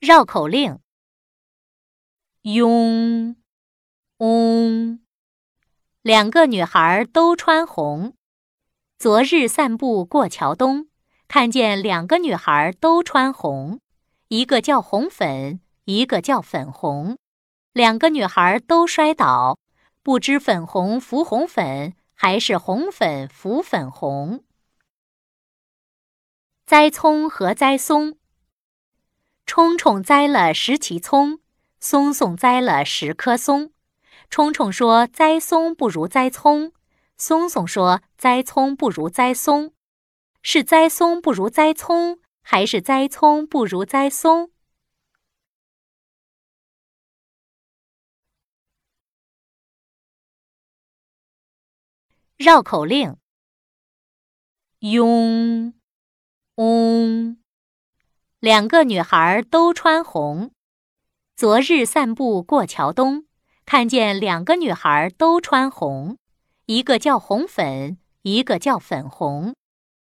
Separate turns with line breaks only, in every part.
绕口令：嗡嗡，两个女孩都穿红。昨日散步过桥东，看见两个女孩都穿红，一个叫红粉，一个叫粉红。两个女孩都摔倒，不知粉红扶红粉，还是红粉扶粉红。栽葱和栽松。冲冲栽了十畦葱，松松栽了十棵松。冲冲说：“栽松不如栽葱。”松松说：“栽葱不如栽松。”是栽松不如栽葱，还是栽葱不如栽松？绕口令：嗡嗡。两个女孩都穿红。昨日散步过桥东，看见两个女孩都穿红，一个叫红粉，一个叫粉红。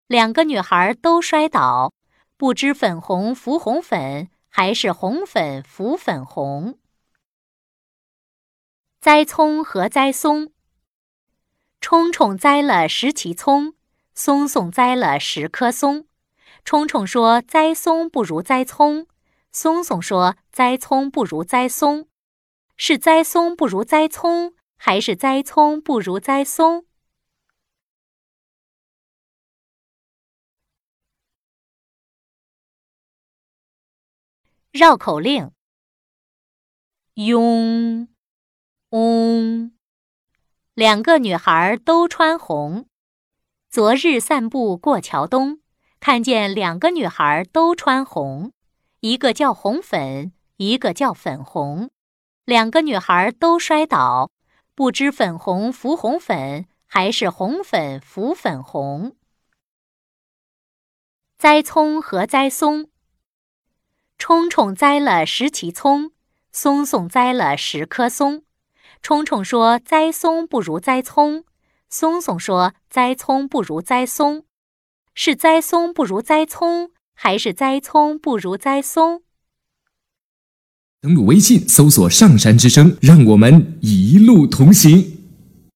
两个女孩都摔倒，不知粉红扶红粉，还是红粉扶粉红。栽葱和栽松。冲冲栽了十畦葱，松松栽了十棵松。冲冲说：“栽松不如栽葱。”松松说：“栽葱不如栽松。”是栽松不如栽葱，还是栽葱不如栽松？绕口令：嗡嗡，两个女孩都穿红。昨日散步过桥东。看见两个女孩都穿红，一个叫红粉，一个叫粉红。两个女孩都摔倒，不知粉红扶红粉，还是红粉扶粉红。栽葱和栽松。冲冲栽了十畦葱，松松栽了十棵松。冲冲说：“栽松不如栽葱。”松松说：“栽葱不如栽松。”是栽松不如栽葱，还是栽葱不如栽松？
登录微信搜索“上山之声”，让我们一路同行。